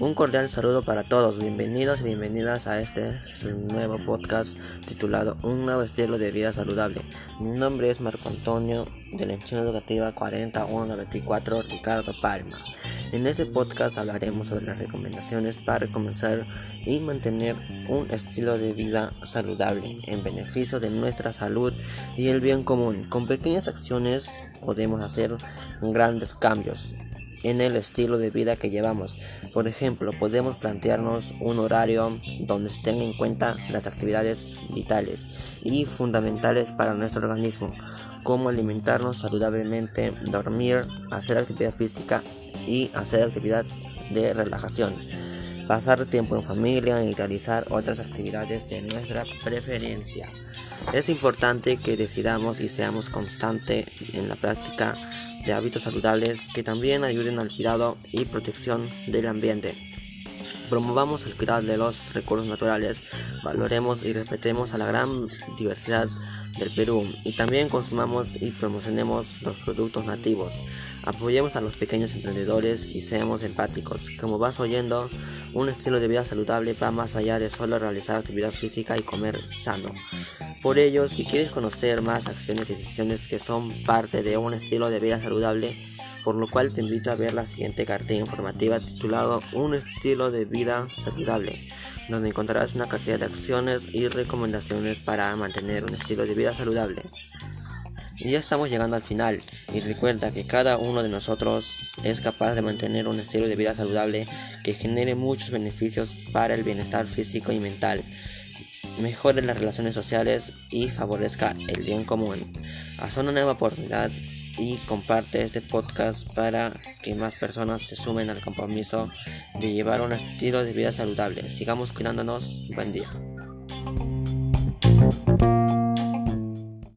Un cordial saludo para todos, bienvenidos y bienvenidas a este nuevo podcast titulado Un nuevo estilo de vida saludable. Mi nombre es Marco Antonio de la Institución Educativa 4194 Ricardo Palma. En este podcast hablaremos sobre las recomendaciones para comenzar y mantener un estilo de vida saludable en beneficio de nuestra salud y el bien común. Con pequeñas acciones podemos hacer grandes cambios en el estilo de vida que llevamos. Por ejemplo, podemos plantearnos un horario donde se tenga en cuenta las actividades vitales y fundamentales para nuestro organismo, como alimentarnos saludablemente, dormir, hacer actividad física y hacer actividad de relajación. Pasar tiempo en familia y realizar otras actividades de nuestra preferencia. Es importante que decidamos y seamos constantes en la práctica de hábitos saludables que también ayuden al cuidado y protección del ambiente. Promovamos el cuidado de los recursos naturales, valoremos y respetemos a la gran diversidad del Perú y también consumamos y promocionemos los productos nativos. Apoyemos a los pequeños emprendedores y seamos empáticos. Como vas oyendo, un estilo de vida saludable va más allá de solo realizar actividad física y comer sano. Por ello, si quieres conocer más acciones y decisiones que son parte de un estilo de vida saludable, por lo cual te invito a ver la siguiente cartilla informativa titulado Un estilo de vida saludable, donde encontrarás una cantidad de acciones y recomendaciones para mantener un estilo de vida saludable. Y ya estamos llegando al final y recuerda que cada uno de nosotros es capaz de mantener un estilo de vida saludable que genere muchos beneficios para el bienestar físico y mental mejore las relaciones sociales y favorezca el bien común. Haz una nueva oportunidad y comparte este podcast para que más personas se sumen al compromiso de llevar un estilo de vida saludable. Sigamos cuidándonos. Buen día.